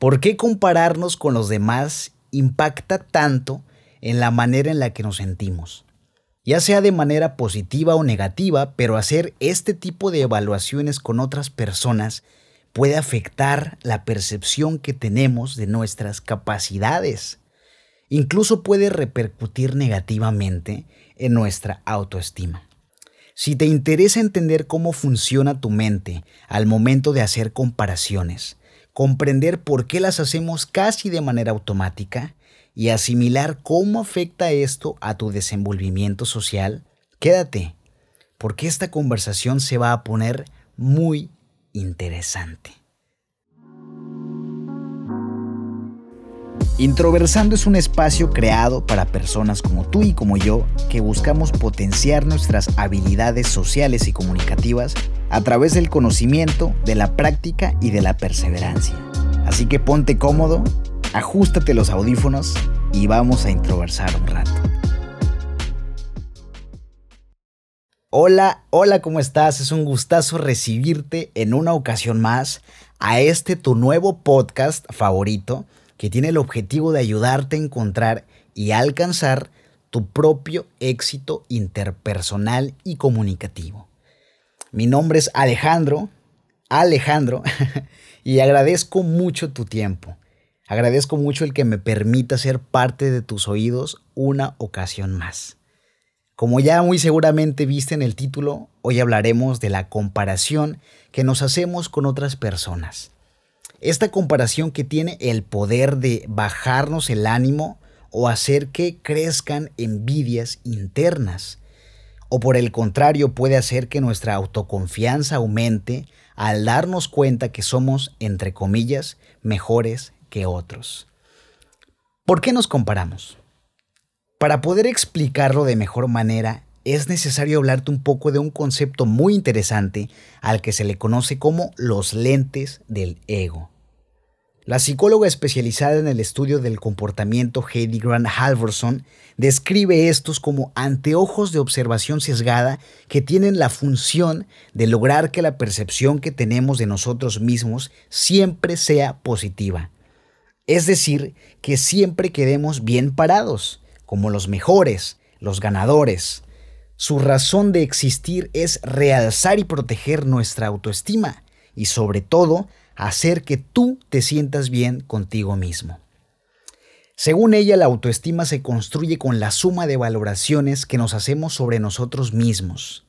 ¿Por qué compararnos con los demás impacta tanto en la manera en la que nos sentimos? Ya sea de manera positiva o negativa, pero hacer este tipo de evaluaciones con otras personas puede afectar la percepción que tenemos de nuestras capacidades. Incluso puede repercutir negativamente en nuestra autoestima. Si te interesa entender cómo funciona tu mente al momento de hacer comparaciones, comprender por qué las hacemos casi de manera automática y asimilar cómo afecta esto a tu desenvolvimiento social, quédate, porque esta conversación se va a poner muy interesante. Introversando es un espacio creado para personas como tú y como yo que buscamos potenciar nuestras habilidades sociales y comunicativas a través del conocimiento, de la práctica y de la perseverancia. Así que ponte cómodo, ajustate los audífonos y vamos a introversar un rato. Hola, hola, ¿cómo estás? Es un gustazo recibirte en una ocasión más a este tu nuevo podcast favorito que tiene el objetivo de ayudarte a encontrar y alcanzar tu propio éxito interpersonal y comunicativo. Mi nombre es Alejandro, Alejandro, y agradezco mucho tu tiempo. Agradezco mucho el que me permita ser parte de tus oídos una ocasión más. Como ya muy seguramente viste en el título, hoy hablaremos de la comparación que nos hacemos con otras personas. Esta comparación que tiene el poder de bajarnos el ánimo o hacer que crezcan envidias internas. O por el contrario puede hacer que nuestra autoconfianza aumente al darnos cuenta que somos, entre comillas, mejores que otros. ¿Por qué nos comparamos? Para poder explicarlo de mejor manera, es necesario hablarte un poco de un concepto muy interesante al que se le conoce como los lentes del ego. La psicóloga especializada en el estudio del comportamiento Heidi Grant Halvorson describe estos como anteojos de observación sesgada que tienen la función de lograr que la percepción que tenemos de nosotros mismos siempre sea positiva. Es decir, que siempre quedemos bien parados, como los mejores, los ganadores, su razón de existir es realzar y proteger nuestra autoestima y sobre todo hacer que tú te sientas bien contigo mismo. Según ella, la autoestima se construye con la suma de valoraciones que nos hacemos sobre nosotros mismos,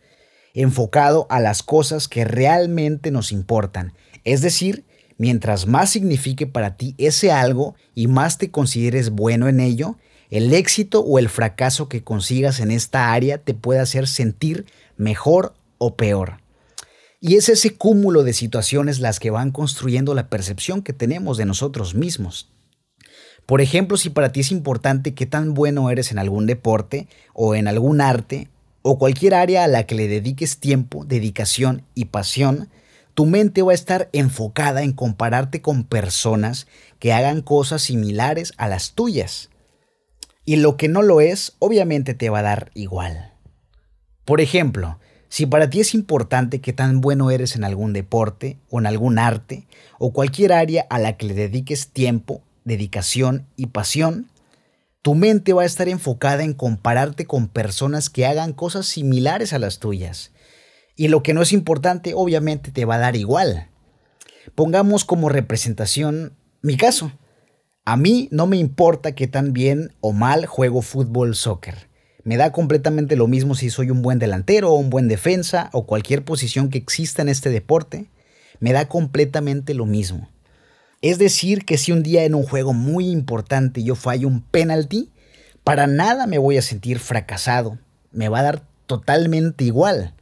enfocado a las cosas que realmente nos importan, es decir, mientras más signifique para ti ese algo y más te consideres bueno en ello, el éxito o el fracaso que consigas en esta área te puede hacer sentir mejor o peor. Y es ese cúmulo de situaciones las que van construyendo la percepción que tenemos de nosotros mismos. Por ejemplo, si para ti es importante qué tan bueno eres en algún deporte o en algún arte o cualquier área a la que le dediques tiempo, dedicación y pasión, tu mente va a estar enfocada en compararte con personas que hagan cosas similares a las tuyas. Y lo que no lo es, obviamente te va a dar igual. Por ejemplo, si para ti es importante que tan bueno eres en algún deporte o en algún arte o cualquier área a la que le dediques tiempo, dedicación y pasión, tu mente va a estar enfocada en compararte con personas que hagan cosas similares a las tuyas. Y lo que no es importante obviamente te va a dar igual. Pongamos como representación mi caso. A mí no me importa que tan bien o mal juego fútbol soccer. Me da completamente lo mismo si soy un buen delantero o un buen defensa o cualquier posición que exista en este deporte. Me da completamente lo mismo. Es decir, que si un día en un juego muy importante yo fallo un penalti, para nada me voy a sentir fracasado. Me va a dar totalmente igual.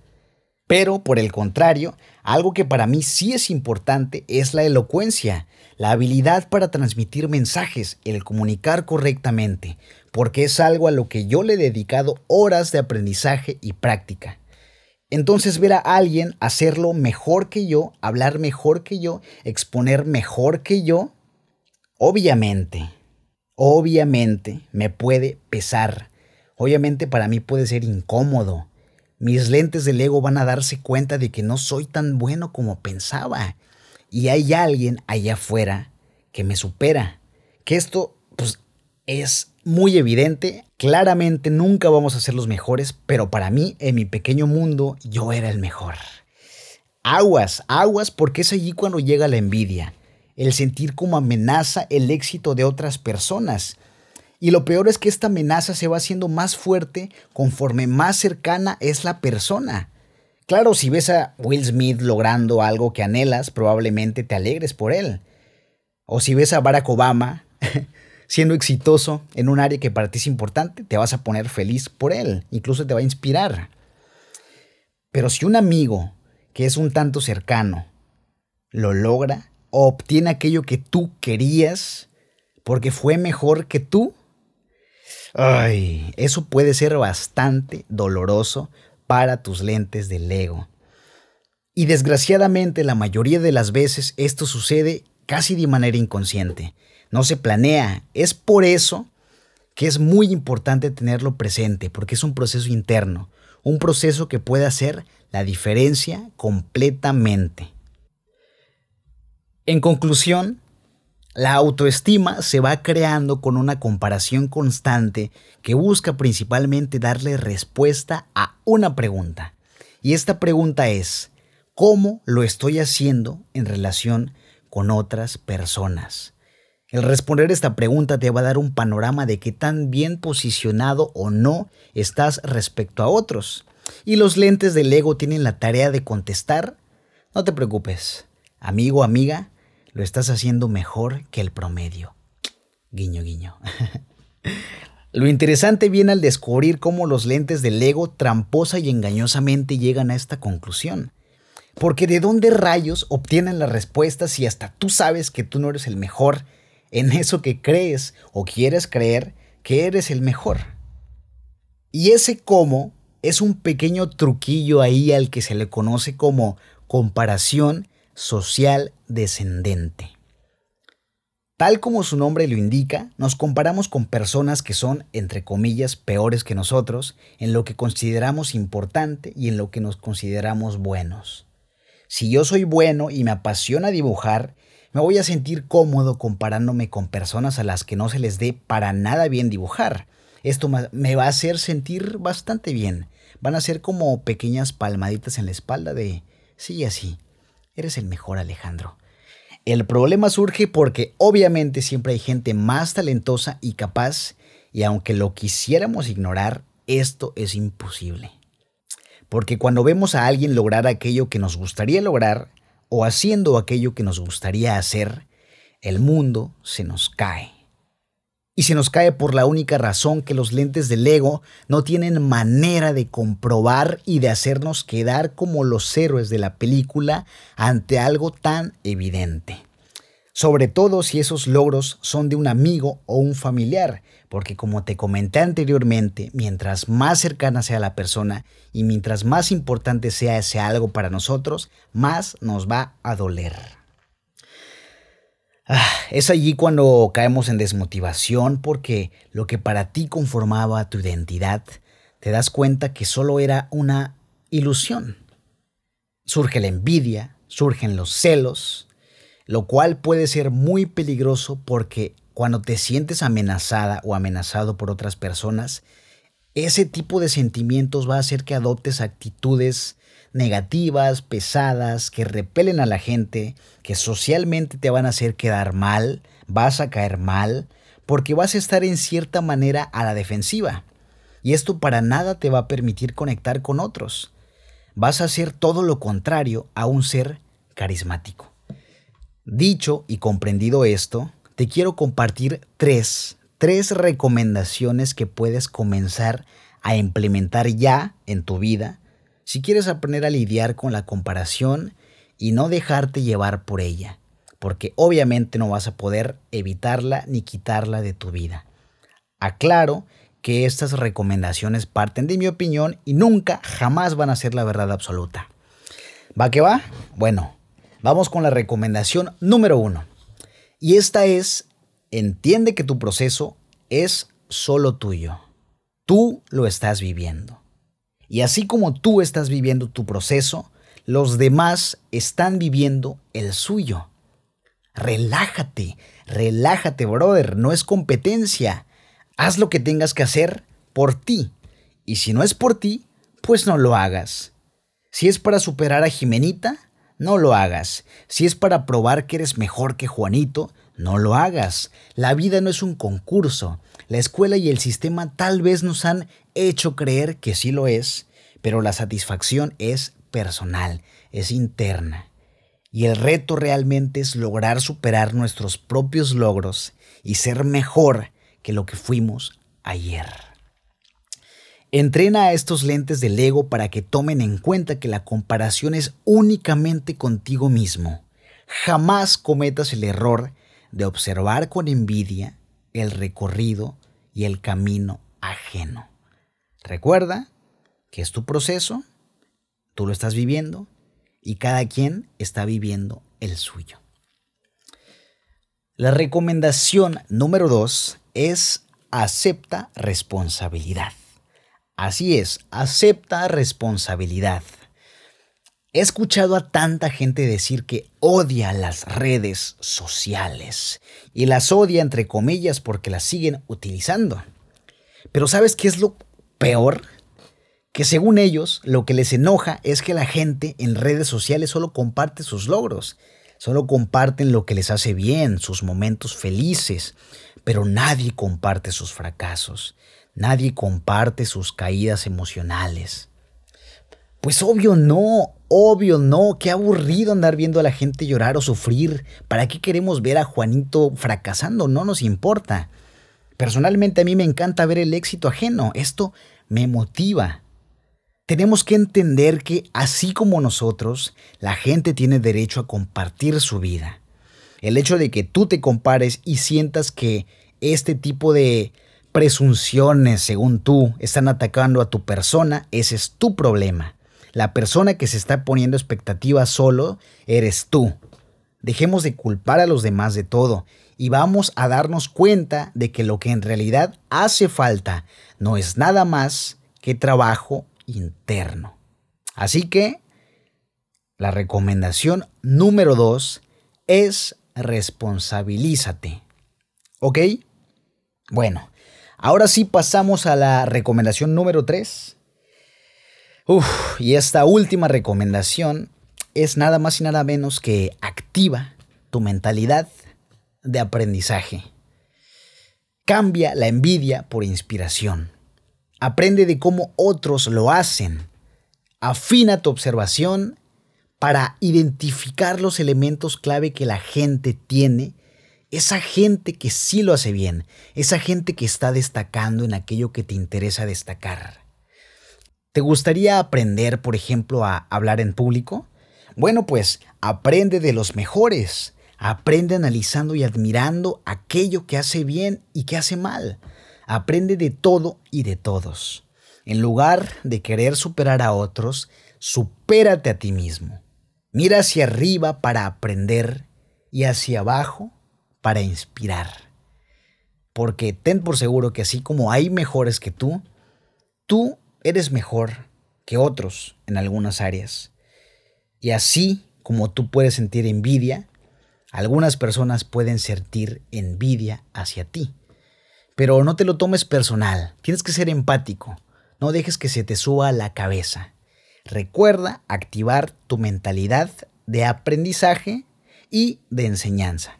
Pero, por el contrario, algo que para mí sí es importante es la elocuencia, la habilidad para transmitir mensajes, el comunicar correctamente, porque es algo a lo que yo le he dedicado horas de aprendizaje y práctica. Entonces ver a alguien hacerlo mejor que yo, hablar mejor que yo, exponer mejor que yo, obviamente, obviamente me puede pesar. Obviamente para mí puede ser incómodo mis lentes del ego van a darse cuenta de que no soy tan bueno como pensaba. Y hay alguien allá afuera que me supera. Que esto, pues, es muy evidente. Claramente nunca vamos a ser los mejores, pero para mí, en mi pequeño mundo, yo era el mejor. Aguas, aguas, porque es allí cuando llega la envidia, el sentir como amenaza el éxito de otras personas. Y lo peor es que esta amenaza se va haciendo más fuerte conforme más cercana es la persona. Claro, si ves a Will Smith logrando algo que anhelas, probablemente te alegres por él. O si ves a Barack Obama siendo exitoso en un área que para ti es importante, te vas a poner feliz por él, incluso te va a inspirar. Pero si un amigo que es un tanto cercano lo logra o obtiene aquello que tú querías porque fue mejor que tú, ay, eso puede ser bastante doloroso para tus lentes del ego. Y desgraciadamente la mayoría de las veces esto sucede casi de manera inconsciente. No se planea. Es por eso que es muy importante tenerlo presente, porque es un proceso interno, un proceso que puede hacer la diferencia completamente. En conclusión, la autoestima se va creando con una comparación constante que busca principalmente darle respuesta a una pregunta. Y esta pregunta es, ¿cómo lo estoy haciendo en relación con otras personas? El responder esta pregunta te va a dar un panorama de qué tan bien posicionado o no estás respecto a otros y los lentes del ego tienen la tarea de contestar, no te preocupes, amigo, amiga, lo estás haciendo mejor que el promedio. Guiño, guiño. Lo interesante viene al descubrir cómo los lentes del ego tramposa y engañosamente llegan a esta conclusión. Porque de dónde rayos obtienen las respuestas si hasta tú sabes que tú no eres el mejor en eso que crees o quieres creer que eres el mejor. Y ese cómo es un pequeño truquillo ahí al que se le conoce como comparación social descendente. Tal como su nombre lo indica, nos comparamos con personas que son, entre comillas, peores que nosotros en lo que consideramos importante y en lo que nos consideramos buenos. Si yo soy bueno y me apasiona dibujar, me voy a sentir cómodo comparándome con personas a las que no se les dé para nada bien dibujar, esto me va a hacer sentir bastante bien. Van a ser como pequeñas palmaditas en la espalda de, sí, así, eres el mejor Alejandro. El problema surge porque obviamente siempre hay gente más talentosa y capaz y aunque lo quisiéramos ignorar, esto es imposible. Porque cuando vemos a alguien lograr aquello que nos gustaría lograr o haciendo aquello que nos gustaría hacer, el mundo se nos cae y se nos cae por la única razón que los lentes del ego no tienen manera de comprobar y de hacernos quedar como los héroes de la película ante algo tan evidente. Sobre todo si esos logros son de un amigo o un familiar, porque como te comenté anteriormente, mientras más cercana sea la persona y mientras más importante sea ese algo para nosotros, más nos va a doler. Ah, es allí cuando caemos en desmotivación porque lo que para ti conformaba tu identidad, te das cuenta que solo era una ilusión. Surge la envidia, surgen los celos, lo cual puede ser muy peligroso porque cuando te sientes amenazada o amenazado por otras personas, ese tipo de sentimientos va a hacer que adoptes actitudes negativas, pesadas, que repelen a la gente, que socialmente te van a hacer quedar mal, vas a caer mal, porque vas a estar en cierta manera a la defensiva. Y esto para nada te va a permitir conectar con otros. Vas a ser todo lo contrario a un ser carismático. Dicho y comprendido esto, te quiero compartir tres, tres recomendaciones que puedes comenzar a implementar ya en tu vida si quieres aprender a lidiar con la comparación y no dejarte llevar por ella, porque obviamente no vas a poder evitarla ni quitarla de tu vida. Aclaro que estas recomendaciones parten de mi opinión y nunca, jamás van a ser la verdad absoluta. ¿Va que va? Bueno, vamos con la recomendación número uno. Y esta es, entiende que tu proceso es solo tuyo. Tú lo estás viviendo. Y así como tú estás viviendo tu proceso, los demás están viviendo el suyo. Relájate, relájate, brother, no es competencia. Haz lo que tengas que hacer por ti. Y si no es por ti, pues no lo hagas. Si es para superar a Jimenita, no lo hagas. Si es para probar que eres mejor que Juanito, no lo hagas. La vida no es un concurso. La escuela y el sistema tal vez nos han hecho creer que sí lo es, pero la satisfacción es personal, es interna. Y el reto realmente es lograr superar nuestros propios logros y ser mejor que lo que fuimos ayer. Entrena a estos lentes del ego para que tomen en cuenta que la comparación es únicamente contigo mismo. Jamás cometas el error de observar con envidia el recorrido y el camino ajeno. Recuerda que es tu proceso, tú lo estás viviendo y cada quien está viviendo el suyo. La recomendación número dos es acepta responsabilidad. Así es, acepta responsabilidad. He escuchado a tanta gente decir que odia las redes sociales y las odia entre comillas porque las siguen utilizando. Pero ¿sabes qué es lo peor? Que según ellos lo que les enoja es que la gente en redes sociales solo comparte sus logros, solo comparten lo que les hace bien, sus momentos felices, pero nadie comparte sus fracasos, nadie comparte sus caídas emocionales. Pues obvio no, obvio no, qué aburrido andar viendo a la gente llorar o sufrir. ¿Para qué queremos ver a Juanito fracasando? No nos importa. Personalmente a mí me encanta ver el éxito ajeno, esto me motiva. Tenemos que entender que así como nosotros, la gente tiene derecho a compartir su vida. El hecho de que tú te compares y sientas que este tipo de presunciones, según tú, están atacando a tu persona, ese es tu problema. La persona que se está poniendo expectativas solo eres tú. Dejemos de culpar a los demás de todo y vamos a darnos cuenta de que lo que en realidad hace falta no es nada más que trabajo interno. Así que la recomendación número dos es responsabilízate. ¿Ok? Bueno, ahora sí pasamos a la recomendación número tres Uf, y esta última recomendación es nada más y nada menos que activa tu mentalidad de aprendizaje. Cambia la envidia por inspiración. Aprende de cómo otros lo hacen. Afina tu observación para identificar los elementos clave que la gente tiene. Esa gente que sí lo hace bien. Esa gente que está destacando en aquello que te interesa destacar. ¿Te gustaría aprender, por ejemplo, a hablar en público? Bueno, pues aprende de los mejores. Aprende analizando y admirando aquello que hace bien y que hace mal. Aprende de todo y de todos. En lugar de querer superar a otros, supérate a ti mismo. Mira hacia arriba para aprender y hacia abajo para inspirar. Porque ten por seguro que así como hay mejores que tú, tú eres mejor que otros en algunas áreas. Y así como tú puedes sentir envidia, algunas personas pueden sentir envidia hacia ti. Pero no te lo tomes personal, tienes que ser empático, no dejes que se te suba a la cabeza. Recuerda activar tu mentalidad de aprendizaje y de enseñanza.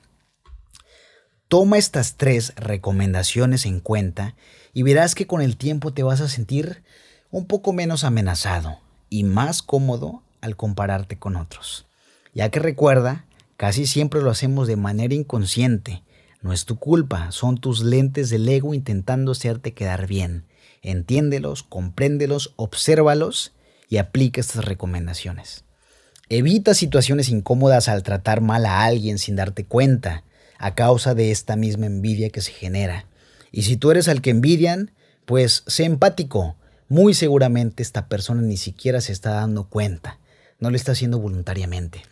Toma estas tres recomendaciones en cuenta y verás que con el tiempo te vas a sentir un poco menos amenazado y más cómodo al compararte con otros. Ya que recuerda, casi siempre lo hacemos de manera inconsciente. No es tu culpa, son tus lentes del ego intentando hacerte quedar bien. Entiéndelos, compréndelos, obsérvalos y aplica estas recomendaciones. Evita situaciones incómodas al tratar mal a alguien sin darte cuenta, a causa de esta misma envidia que se genera. Y si tú eres al que envidian, pues sé empático, muy seguramente esta persona ni siquiera se está dando cuenta, no lo está haciendo voluntariamente.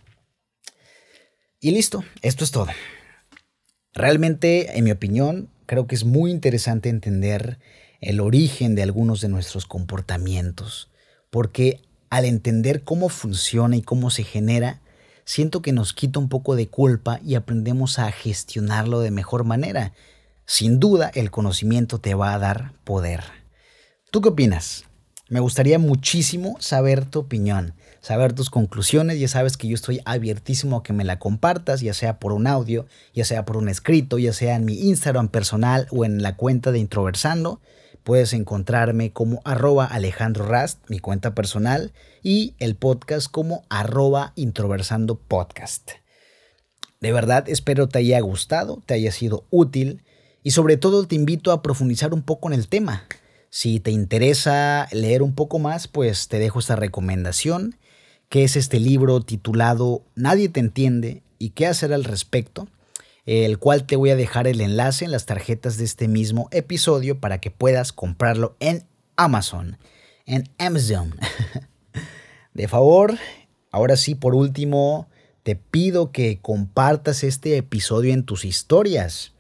Y listo, esto es todo. Realmente, en mi opinión, creo que es muy interesante entender el origen de algunos de nuestros comportamientos, porque al entender cómo funciona y cómo se genera, siento que nos quita un poco de culpa y aprendemos a gestionarlo de mejor manera. Sin duda, el conocimiento te va a dar poder. ¿Tú qué opinas? Me gustaría muchísimo saber tu opinión, saber tus conclusiones. Ya sabes que yo estoy abiertísimo a que me la compartas, ya sea por un audio, ya sea por un escrito, ya sea en mi Instagram personal o en la cuenta de Introversando. Puedes encontrarme como arroba Alejandro Rast, mi cuenta personal, y el podcast como arroba Introversando Podcast. De verdad espero te haya gustado, te haya sido útil y sobre todo te invito a profundizar un poco en el tema. Si te interesa leer un poco más, pues te dejo esta recomendación, que es este libro titulado Nadie te entiende y qué hacer al respecto, el cual te voy a dejar el enlace en las tarjetas de este mismo episodio para que puedas comprarlo en Amazon, en Amazon. De favor, ahora sí, por último, te pido que compartas este episodio en tus historias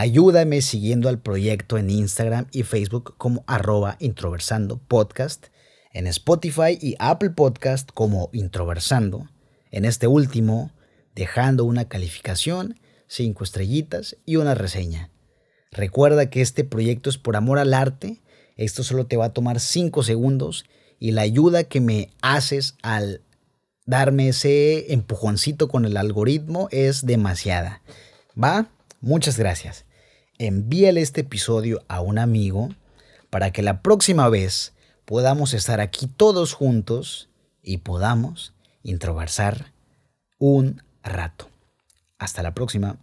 Ayúdame siguiendo al proyecto en Instagram y Facebook como arroba introversando podcast, en Spotify y Apple Podcast como introversando, en este último dejando una calificación, cinco estrellitas y una reseña. Recuerda que este proyecto es por amor al arte, esto solo te va a tomar cinco segundos y la ayuda que me haces al darme ese empujoncito con el algoritmo es demasiada. ¿Va? Muchas gracias. Envíale este episodio a un amigo para que la próxima vez podamos estar aquí todos juntos y podamos introversar un rato. Hasta la próxima.